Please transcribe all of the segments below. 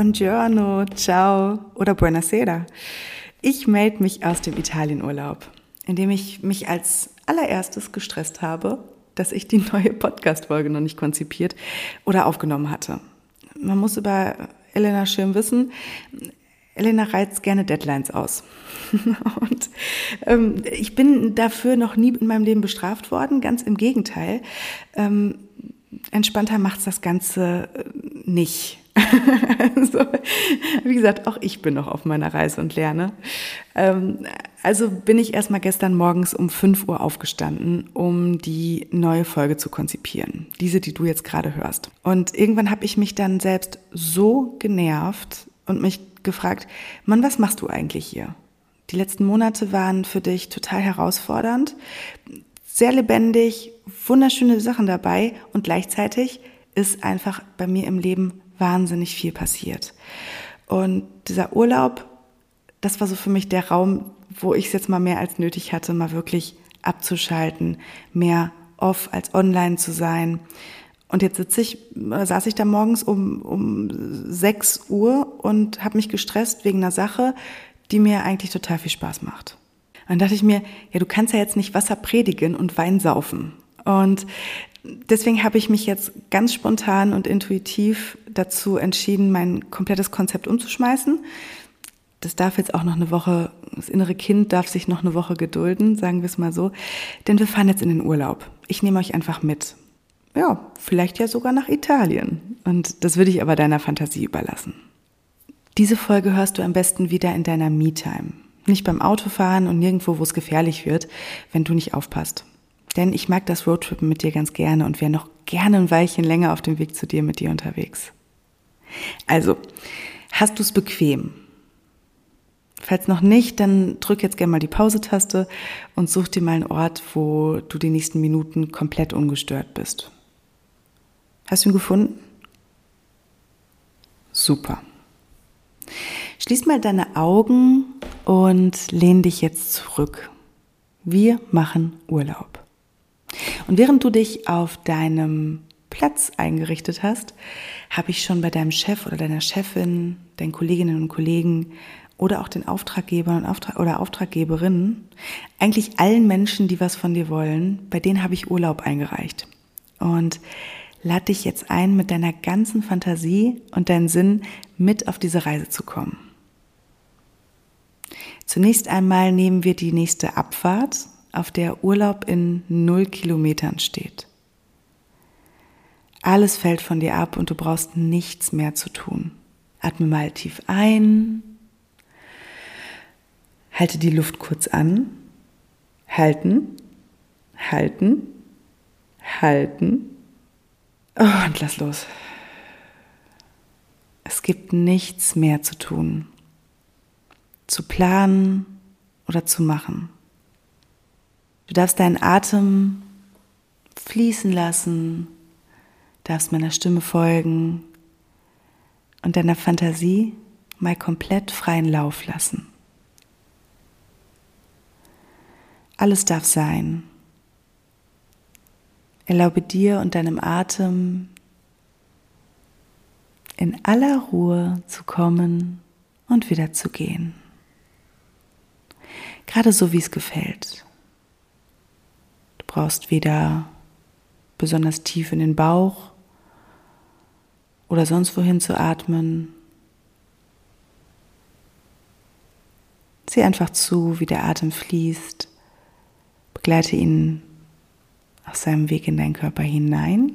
Buongiorno, ciao oder Buonasera. Ich melde mich aus dem Italienurlaub, in dem ich mich als allererstes gestresst habe, dass ich die neue Podcast-Folge noch nicht konzipiert oder aufgenommen hatte. Man muss über Elena Schirm wissen, Elena reizt gerne Deadlines aus. Und ähm, ich bin dafür noch nie in meinem Leben bestraft worden, ganz im Gegenteil. Ähm, entspannter macht's das Ganze äh, nicht. so, wie gesagt, auch ich bin noch auf meiner Reise und lerne. Ähm, also bin ich erstmal gestern morgens um 5 Uhr aufgestanden, um die neue Folge zu konzipieren. Diese, die du jetzt gerade hörst. Und irgendwann habe ich mich dann selbst so genervt und mich gefragt, Mann, was machst du eigentlich hier? Die letzten Monate waren für dich total herausfordernd, sehr lebendig, wunderschöne Sachen dabei und gleichzeitig ist einfach bei mir im Leben wahnsinnig viel passiert. Und dieser Urlaub, das war so für mich der Raum, wo ich es jetzt mal mehr als nötig hatte, mal wirklich abzuschalten, mehr off als online zu sein. Und jetzt sitze ich, saß ich da morgens um, um 6 Uhr und habe mich gestresst wegen einer Sache, die mir eigentlich total viel Spaß macht. Dann dachte ich mir, ja, du kannst ja jetzt nicht Wasser predigen und Wein saufen. Und deswegen habe ich mich jetzt ganz spontan und intuitiv dazu entschieden, mein komplettes Konzept umzuschmeißen. Das darf jetzt auch noch eine Woche, das innere Kind darf sich noch eine Woche gedulden, sagen wir es mal so. Denn wir fahren jetzt in den Urlaub. Ich nehme euch einfach mit. Ja, vielleicht ja sogar nach Italien. Und das würde ich aber deiner Fantasie überlassen. Diese Folge hörst du am besten wieder in deiner Me-Time. Nicht beim Autofahren und nirgendwo, wo es gefährlich wird, wenn du nicht aufpasst. Denn ich mag das Roadtrippen mit dir ganz gerne und wäre noch gerne ein Weilchen länger auf dem Weg zu dir mit dir unterwegs. Also, hast du es bequem? Falls noch nicht, dann drück jetzt gerne mal die Pause-Taste und such dir mal einen Ort, wo du die nächsten Minuten komplett ungestört bist. Hast du ihn gefunden? Super. Schließ mal deine Augen und lehn dich jetzt zurück. Wir machen Urlaub. Und während du dich auf deinem Platz eingerichtet hast, habe ich schon bei deinem Chef oder deiner Chefin, deinen Kolleginnen und Kollegen oder auch den Auftraggebern oder Auftraggeberinnen, eigentlich allen Menschen, die was von dir wollen, bei denen habe ich Urlaub eingereicht. Und lade dich jetzt ein, mit deiner ganzen Fantasie und deinem Sinn mit auf diese Reise zu kommen. Zunächst einmal nehmen wir die nächste Abfahrt auf der Urlaub in null Kilometern steht. Alles fällt von dir ab und du brauchst nichts mehr zu tun. Atme mal tief ein, halte die Luft kurz an, halten, halten, halten oh, und lass los. Es gibt nichts mehr zu tun, zu planen oder zu machen. Du darfst deinen Atem fließen lassen, darfst meiner Stimme folgen und deiner Fantasie mal komplett freien Lauf lassen. Alles darf sein. Erlaube dir und deinem Atem in aller Ruhe zu kommen und wieder zu gehen. Gerade so, wie es gefällt brauchst weder besonders tief in den Bauch oder sonst wohin zu atmen. Sieh einfach zu, wie der Atem fließt. Begleite ihn auf seinem Weg in deinen Körper hinein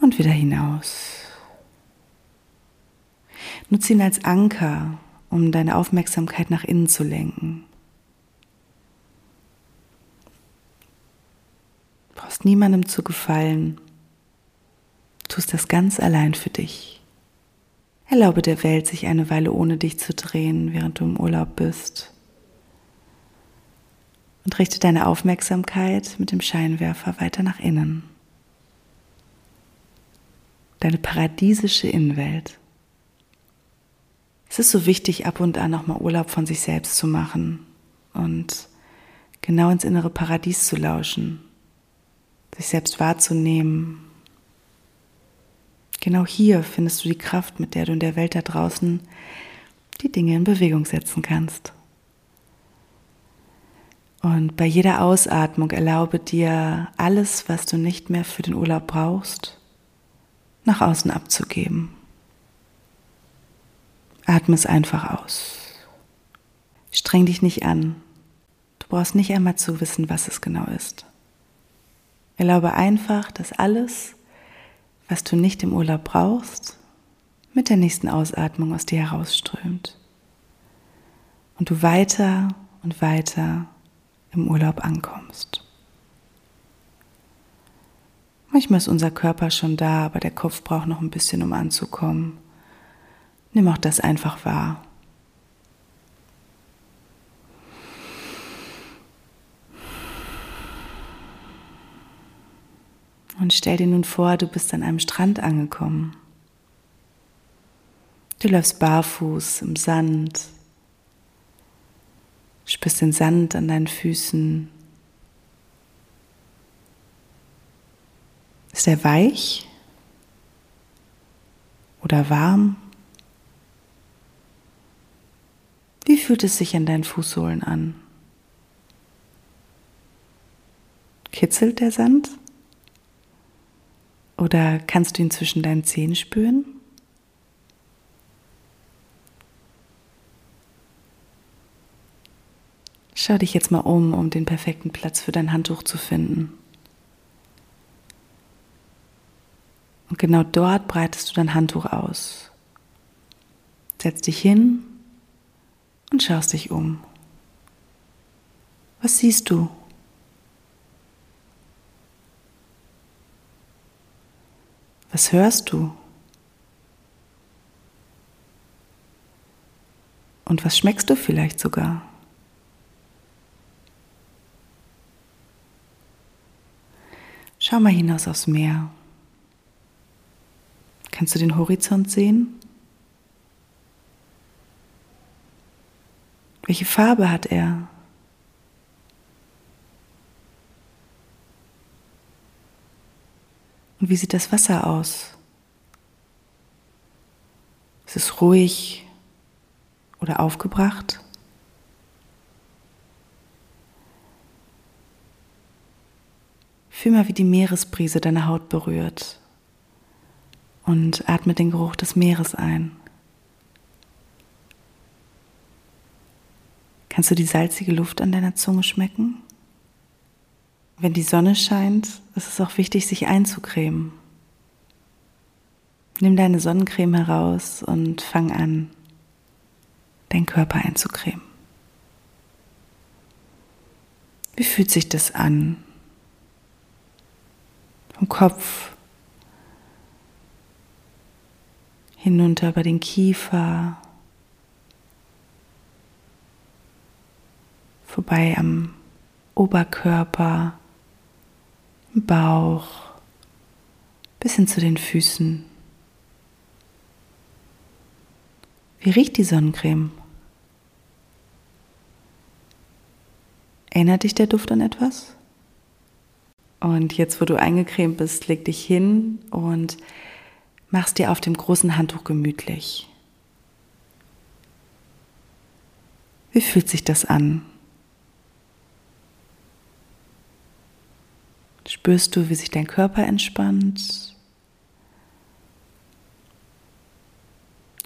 und wieder hinaus. Nutze ihn als Anker, um deine Aufmerksamkeit nach innen zu lenken. Brauchst niemandem zu gefallen. Tust das ganz allein für dich. Erlaube der Welt, sich eine Weile ohne dich zu drehen, während du im Urlaub bist. Und richte deine Aufmerksamkeit mit dem Scheinwerfer weiter nach innen. Deine paradiesische Innenwelt. Es ist so wichtig, ab und an nochmal Urlaub von sich selbst zu machen und genau ins innere Paradies zu lauschen sich selbst wahrzunehmen, Genau hier findest du die Kraft, mit der du in der Welt da draußen die Dinge in Bewegung setzen kannst. Und bei jeder Ausatmung erlaube dir alles, was du nicht mehr für den Urlaub brauchst, nach außen abzugeben. Atme es einfach aus. Streng dich nicht an. Du brauchst nicht einmal zu wissen, was es genau ist. Erlaube einfach, dass alles, was du nicht im Urlaub brauchst, mit der nächsten Ausatmung aus dir herausströmt. Und du weiter und weiter im Urlaub ankommst. Manchmal ist unser Körper schon da, aber der Kopf braucht noch ein bisschen, um anzukommen. Nimm auch das einfach wahr. Und stell dir nun vor, du bist an einem Strand angekommen. Du läufst barfuß im Sand, spürst den Sand an deinen Füßen. Ist er weich oder warm? Wie fühlt es sich an deinen Fußsohlen an? Kitzelt der Sand? Oder kannst du ihn zwischen deinen Zehen spüren? Schau dich jetzt mal um, um den perfekten Platz für dein Handtuch zu finden. Und genau dort breitest du dein Handtuch aus. Setz dich hin und schaust dich um. Was siehst du? Was hörst du? Und was schmeckst du vielleicht sogar? Schau mal hinaus aufs Meer. Kannst du den Horizont sehen? Welche Farbe hat er? Und wie sieht das Wasser aus? Ist es ruhig oder aufgebracht? Fühl mal, wie die Meeresbrise deine Haut berührt und atme den Geruch des Meeres ein. Kannst du die salzige Luft an deiner Zunge schmecken? Wenn die Sonne scheint, ist es auch wichtig, sich einzucremen. Nimm deine Sonnencreme heraus und fang an, deinen Körper einzucremen. Wie fühlt sich das an? Vom Kopf hinunter über den Kiefer, vorbei am Oberkörper, Bauch bis hin zu den Füßen. Wie riecht die Sonnencreme? Erinnert dich der Duft an etwas? Und jetzt, wo du eingecremt bist, leg dich hin und machst dir auf dem großen Handtuch gemütlich. Wie fühlt sich das an? Spürst du, wie sich dein Körper entspannt?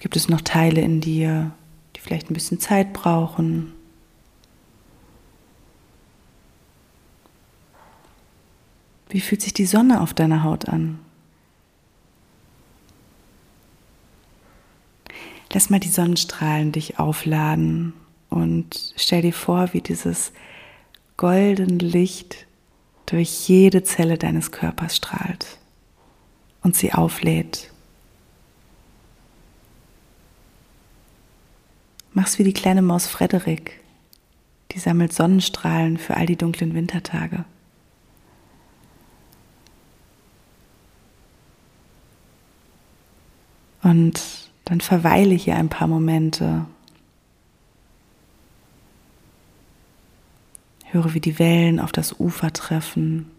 Gibt es noch Teile in dir, die vielleicht ein bisschen Zeit brauchen? Wie fühlt sich die Sonne auf deiner Haut an? Lass mal die Sonnenstrahlen dich aufladen und stell dir vor, wie dieses goldene Licht durch jede Zelle deines Körpers strahlt und sie auflädt. Mach's wie die kleine Maus Frederik, die sammelt Sonnenstrahlen für all die dunklen Wintertage. Und dann verweile hier ein paar Momente. Höre, wie die Wellen auf das Ufer treffen.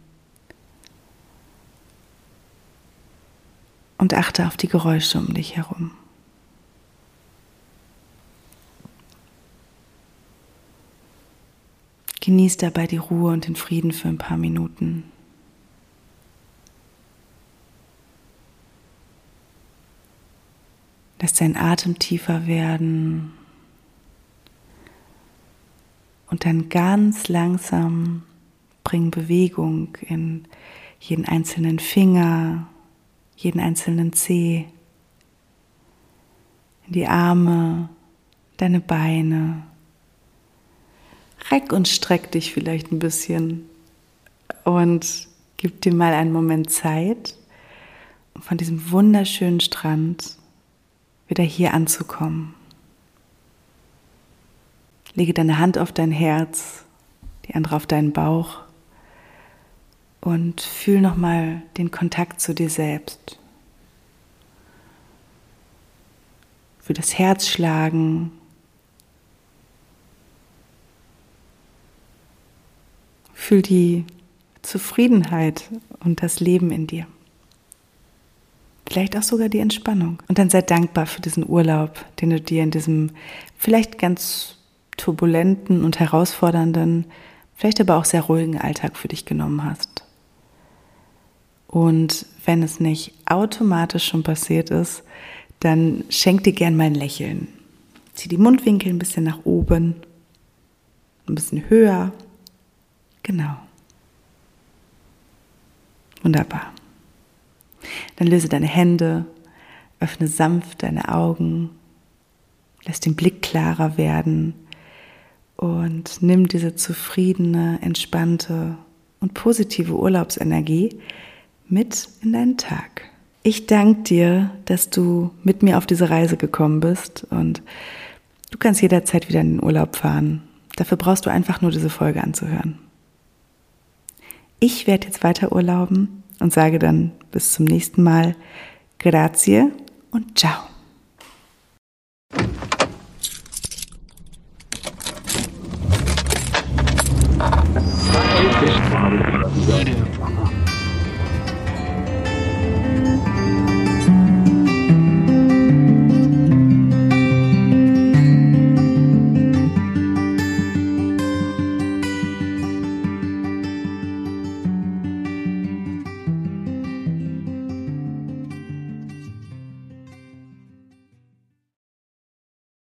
und achte auf die Geräusche um dich herum. Genieß dabei die Ruhe und den Frieden für ein paar Minuten. Lass deinen Atem tiefer werden und dann ganz langsam bring Bewegung in jeden einzelnen Finger, jeden einzelnen Zeh, in die Arme, deine Beine. Reck und streck dich vielleicht ein bisschen und gib dir mal einen Moment Zeit, um von diesem wunderschönen Strand wieder hier anzukommen. Lege deine Hand auf dein Herz, die andere auf deinen Bauch und fühl nochmal den Kontakt zu dir selbst. Für das Herzschlagen. Fühl die Zufriedenheit und das Leben in dir. Vielleicht auch sogar die Entspannung. Und dann sei dankbar für diesen Urlaub, den du dir in diesem vielleicht ganz turbulenten und herausfordernden, vielleicht aber auch sehr ruhigen Alltag für dich genommen hast. Und wenn es nicht automatisch schon passiert ist, dann schenk dir gern mal ein Lächeln. Zieh die Mundwinkel ein bisschen nach oben, ein bisschen höher. Genau. Wunderbar. Dann löse deine Hände, öffne sanft deine Augen, lass den Blick klarer werden und nimm diese zufriedene, entspannte und positive Urlaubsenergie mit in deinen Tag. Ich danke dir, dass du mit mir auf diese Reise gekommen bist und du kannst jederzeit wieder in den Urlaub fahren. Dafür brauchst du einfach nur diese Folge anzuhören. Ich werde jetzt weiter urlauben und sage dann bis zum nächsten Mal Grazie und ciao.